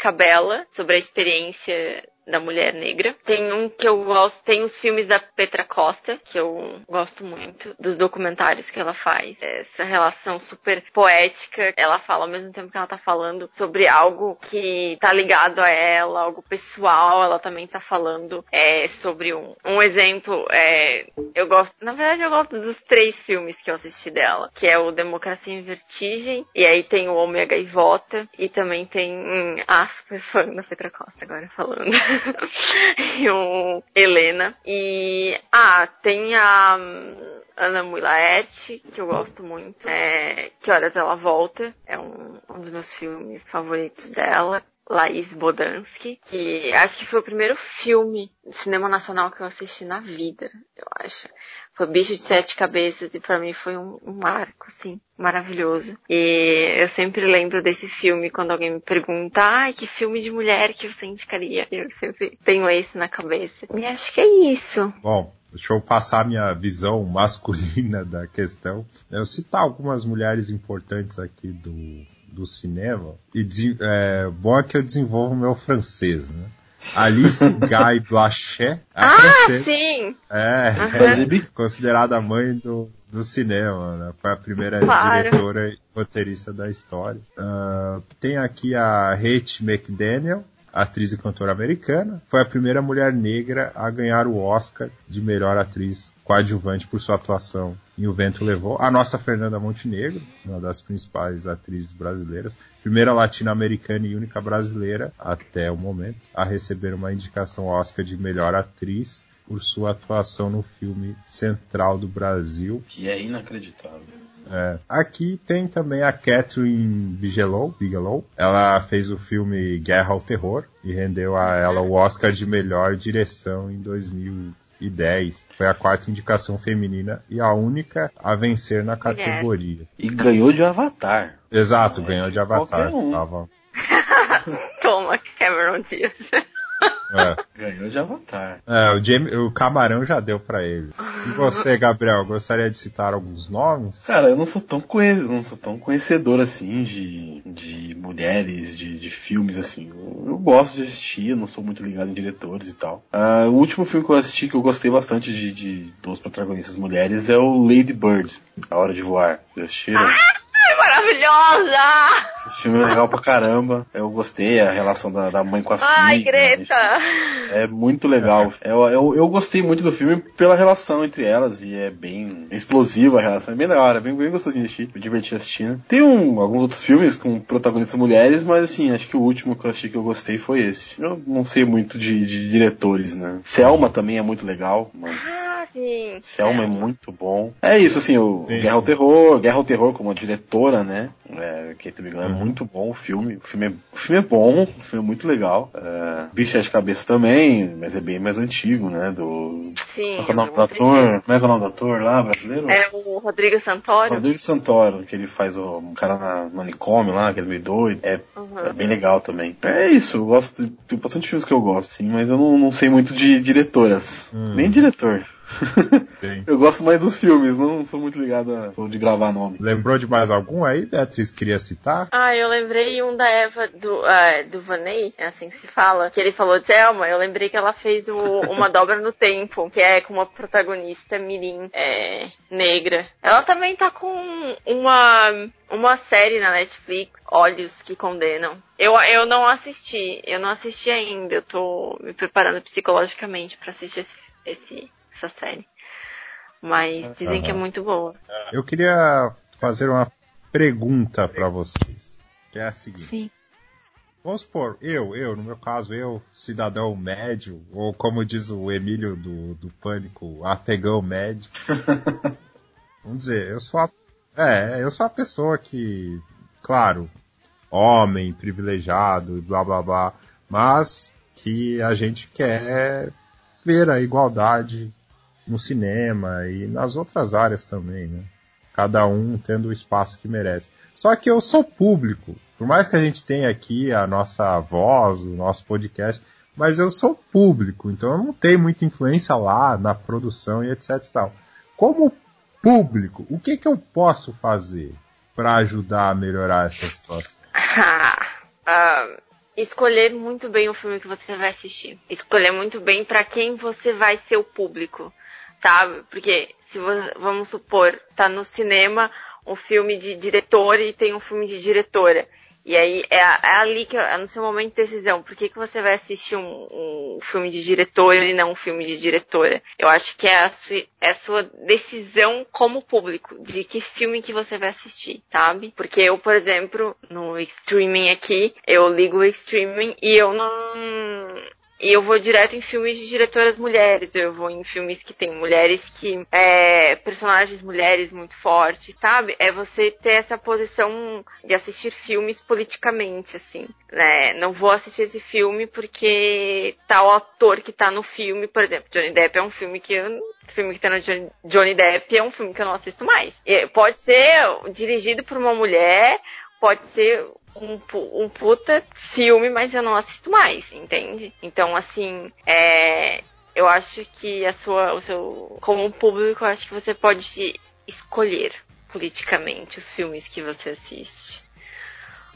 Cabela, sobre a experiência da mulher negra. Tem um que eu gosto, tem os filmes da Petra Costa, que eu gosto muito, dos documentários que ela faz. Essa relação super poética, ela fala ao mesmo tempo que ela tá falando sobre algo que tá ligado a ela, algo pessoal, ela também tá falando é, sobre um, um exemplo, é, eu gosto, na verdade eu gosto dos três filmes que eu assisti dela, que é o Democracia em Vertigem, e aí tem o Homem Gaivota, e também tem, hum, ah, super fã da Petra Costa agora falando. (laughs) (laughs) e o Helena. E, ah, tem a hum, Ana Mulaerte, que eu gosto muito. É, que Horas Ela Volta, é um, um dos meus filmes favoritos dela. Laís Bodansky, que acho que foi o primeiro filme de cinema nacional que eu assisti na vida, eu acho. Foi Bicho de Sete Cabeças e pra mim foi um, marco, assim, maravilhoso. E eu sempre lembro desse filme quando alguém me pergunta, ai, que filme de mulher que você indicaria? Eu sempre tenho esse na cabeça. E acho que é isso. Bom, deixa eu passar a minha visão masculina (laughs) da questão. Eu citar algumas mulheres importantes aqui do, do cinema. E de- é, bom é que eu desenvolvo o meu francês, né? Alice (laughs) Guy Blanchet, a Ah, francesa, sim! é, Fazer bi- considerada a mãe do, do cinema, né? Foi a primeira Claro. diretora e roteirista da história. Ah, tem aqui a Hattie McDaniel, atriz e cantora americana. Foi a primeira mulher negra a ganhar o Oscar de melhor atriz coadjuvante por sua atuação em O Vento Levou. A nossa Fernanda Montenegro, uma das principais atrizes brasileiras, primeira latino-americana e única brasileira até o momento a receber uma indicação Oscar de melhor atriz por sua atuação no filme Central do Brasil. Que é inacreditável. É. Aqui tem também a Catherine Bigelow, Bigelow. Ela fez o filme Guerra ao Terror e rendeu a ela o Oscar de melhor direção em 2010. Foi a quarta indicação feminina e a única a vencer na categoria. E ganhou de Avatar. Exato, é ganhou de Avatar. qualquer um. Tava, (laughs) Toma, Cameron Diaz. É. Ganhou de Avatar. É, o, Jamie- o camarão já deu pra ele. E você, Gabriel, gostaria de citar alguns nomes? Cara, eu não sou tão, conhe... não sou tão conhecedor assim de, de mulheres, de, de filmes assim. Eu, eu gosto de assistir, eu não sou muito ligado em diretores e tal. Ah, o último filme que eu assisti que eu gostei bastante de, de duas protagonistas mulheres é o Lady Bird, A Hora de Voar. Vocês assistiram? Ai, maravilhosa! Esse filme é legal pra caramba. Eu gostei, a relação da, da mãe com a filha. Ai, né? Greta! É muito legal. Eu, eu, eu gostei muito do filme pela relação entre elas e é bem explosiva a relação. É bem legal, é bem, bem gostosinho de assistir. Me diverti assistindo. Tem um, alguns outros filmes com protagonistas mulheres, mas assim, acho que o último que eu assisti que eu gostei foi esse. Eu não sei muito de, de diretores, né? Selma também é muito legal, mas. Sim. Selma é muito bom. É isso, assim, o Sim, Guerra ao. Terror, Guerra ao Terror como diretora, né? É, Kate Winslet é Uhum. muito bom o filme. O filme é, o filme é bom, o filme é muito legal. É, Bicho de Cabeça também, mas é bem mais antigo, né? Do. Sim. Como é é o nome do ator? Como é que é o nome do ator lá, brasileiro? É o Rodrigo Santoro. Rodrigo Santoro, que ele faz o um cara na manicômio lá, aquele meio doido. É, Uhum. é bem legal também. É isso, eu gosto de. Tem bastante filmes que eu gosto, sim, mas eu não, não sei muito de diretoras. Hum. Nem diretor. Eu gosto mais dos filmes, não sou muito ligado a sou de gravar nome. Lembrou de mais algum aí, Beatriz? Queria citar? Ah, eu lembrei um da Eva do, ah, do Vaney, é assim que se fala, que ele falou de Selma. Eu lembrei que ela fez o- uma dobra no tempo, que é com uma protagonista mirim é, negra. Ela também tá com uma, uma série na Netflix, Olhos que Condenam. Eu, eu não assisti, eu não assisti ainda. Eu tô me preparando psicologicamente pra assistir esse, esse- essa série. Mas dizem que é muito boa. Eu queria fazer uma pergunta para vocês, que é a seguinte. Sim. Vamos supor, eu, eu, no meu caso, eu, cidadão médio, ou como diz o Emílio do, do Pânico, afegão médio. (laughs) Vamos dizer, eu sou a, é, eu sou a pessoa que, claro, homem, privilegiado e blá blá blá, mas que a gente quer ver a igualdade no cinema e nas outras áreas também, né? Cada um tendo o espaço que merece. Só que eu sou público, por mais que a gente tenha aqui a nossa voz, o nosso podcast, mas eu sou público, então eu não tenho muita influência lá na produção e etc e tal. Como público, o que que eu posso fazer para ajudar a melhorar essa situação? (laughs) uh, escolher muito bem o filme que você vai assistir. Escolher muito bem para quem você vai ser o público, sabe? Porque se vamos supor, tá no cinema um filme de diretor e tem um filme de diretora. E aí é, é ali que é no seu momento de decisão. Por que, que você vai assistir um, um filme de diretor e não um filme de diretora? Eu acho que é a, sua, é a sua decisão como público de que filme que você vai assistir, sabe? Porque eu, por exemplo, no streaming aqui, eu ligo o streaming e eu não e eu vou direto em filmes de diretoras mulheres, eu vou em filmes que tem mulheres que. É, personagens mulheres muito fortes, sabe? É você ter essa posição de assistir filmes politicamente, assim. Né? Não vou assistir esse filme porque tal ator que tá no filme, por exemplo, Johnny Depp é um filme que eu filme que tem no Johnny Depp é um filme que eu não assisto mais. Pode ser dirigido por uma mulher, pode ser um, um puta filme, mas eu não assisto mais, entende? Então, assim, é, eu acho que a sua, o seu, como público, eu acho que você pode escolher politicamente os filmes que você assiste.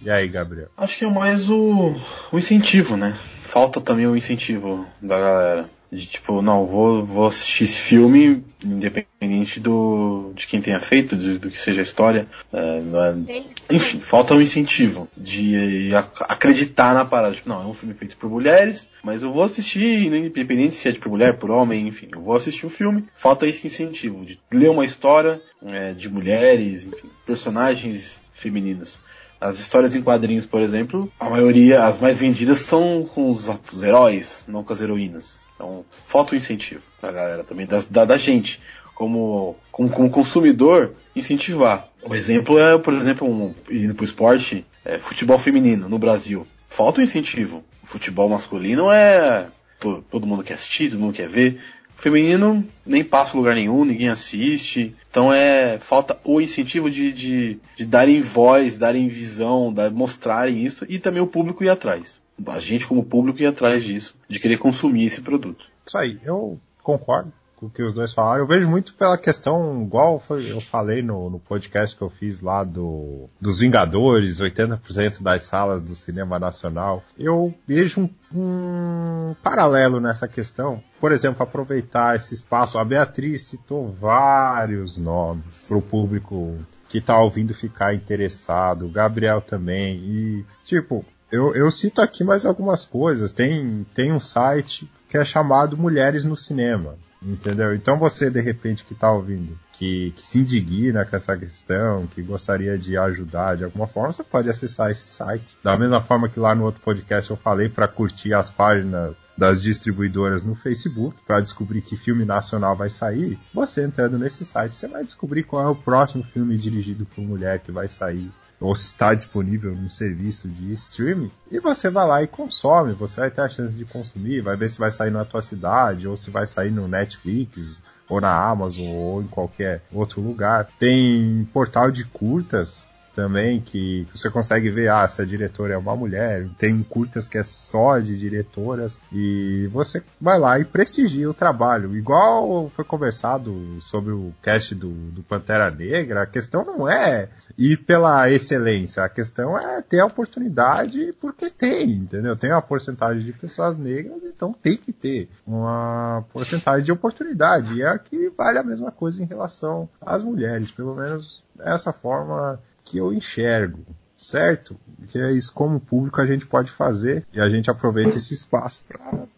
E aí, Gabriel? Acho que é mais o, o incentivo, né? Falta também o incentivo da galera. De tipo, não, vou, vou assistir esse filme, independente do, de quem tenha feito, de, do que seja a história. É, é, enfim, falta um incentivo de acreditar na parada. Tipo, não, é um filme feito por mulheres, mas eu vou assistir, independente se é de por mulher, por homem, enfim, eu vou assistir o filme. Falta esse incentivo de ler uma história é, de mulheres, enfim, personagens femininos. As histórias em quadrinhos, por exemplo, a maioria, as mais vendidas são com os, os heróis, não com as heroínas. Então, falta o incentivo da galera também, da, da, da gente, como, como, como, consumidor, incentivar. O exemplo é, por exemplo, um, indo pro esporte, é, futebol feminino no Brasil. Falta o incentivo. O futebol masculino é. Todo, todo mundo quer assistir, todo mundo quer ver. O feminino nem passa lugar nenhum, ninguém assiste. Então é falta o incentivo de, de, de darem voz, darem visão, dar, mostrarem isso e também o público ir atrás a gente como público ir atrás disso, de querer consumir esse produto. Isso aí, eu concordo com o que os dois falaram. Eu vejo muito pela questão, igual eu falei no, no podcast que eu fiz lá do, dos Vingadores, 80% das salas do cinema nacional. Eu vejo um, um paralelo nessa questão. Por exemplo, aproveitar esse espaço. A Beatriz citou vários nomes para o público que está ouvindo ficar interessado, o Gabriel também. E, tipo, eu, eu cito aqui mais algumas coisas. Tem, tem um site que é chamado Mulheres no Cinema. Entendeu? Então você, de repente, que está ouvindo, que, que, se indigna com essa questão, que gostaria de ajudar de alguma forma, você pode acessar esse site. Da mesma forma que lá no outro podcast eu falei para curtir as páginas das distribuidoras no Facebook para descobrir que filme nacional vai sair, você entrando nesse site, você vai descobrir qual é o próximo filme dirigido por mulher que vai sair ou se está disponível no serviço de streaming, e você vai lá e consome, você vai ter a chance de consumir, vai ver se vai sair na tua cidade, ou se vai sair no Netflix, ou na Amazon, ou em qualquer outro lugar. Tem portal de curtas também, que você consegue ver, ah, se a diretora é uma mulher, tem curtas que é só de diretoras, e você vai lá e prestigia o trabalho. Igual foi conversado sobre o cast do, do Pantera Negra, a questão não é ir pela excelência, a questão é ter a oportunidade porque tem, entendeu? Tem uma porcentagem de pessoas negras, então tem que ter uma porcentagem de oportunidade. E aqui vale a mesma coisa em relação às mulheres, pelo menos dessa forma que eu enxergo, certo? Que é isso como público a gente pode fazer e a gente aproveita esse espaço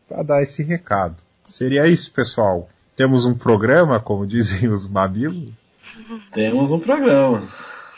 para dar esse recado. Seria isso, pessoal. Temos um programa, como (laughs) dizem os Mabilos. Temos um programa.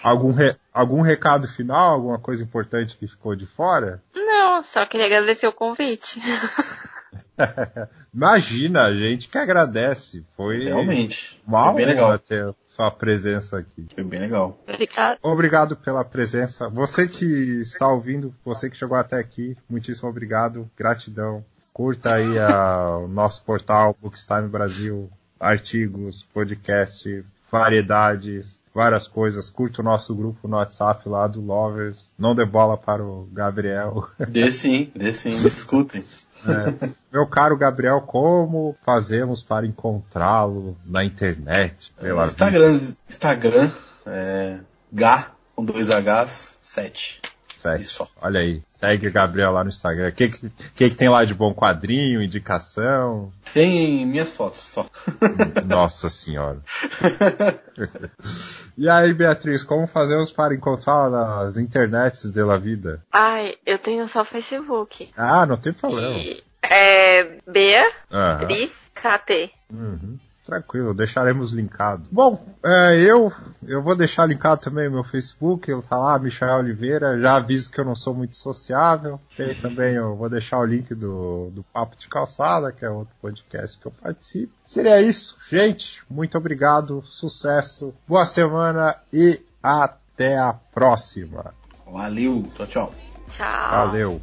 Algum, re... Algum recado final, alguma coisa importante que ficou de fora? Não, só queria agradecer o convite. (laughs) (laughs) Imagina, a gente que agradece. Foi Realmente. uma Foi bem honra legal. ter sua presença aqui. Foi bem legal. Obrigada. Obrigado pela presença. Você que está ouvindo, você que chegou até aqui, muitíssimo obrigado, gratidão. Curta aí a- o nosso portal Bookstime Brasil, artigos, podcasts, variedades, várias coisas. Curta o nosso grupo no WhatsApp lá do Lovers. Não dê bola para o Gabriel. (laughs) Dê sim, dê sim, me escutem. É. Meu caro Gabriel, como fazemos para encontrá-lo na internet? Pela vida? Instagram, Instagram, é, Gá, com dois Hs, 7. Sete. Isso. Olha aí, segue o Gabriel lá no Instagram. O que, que, que, que tem lá de bom? Quadrinho, indicação? Tem minhas fotos só. (laughs) Nossa senhora. (laughs) e aí, Beatriz, como fazemos para encontrá-la nas internets da vida? Ai, eu tenho só Facebook. Ah, não tem problema. E é. Beatriz KT. Uhum. Tranquilo, deixaremos linkado. Bom, é, eu eu vou deixar linkado também meu Facebook, eu tá lá, Michael Oliveira, já aviso que eu não sou muito sociável. Tem também, eu vou deixar o link do, do Papo de Calçada, que é outro podcast que eu participo. Seria isso, gente, muito obrigado, sucesso, boa semana e até a próxima. Valeu, tchau, tchau. Tchau. Valeu.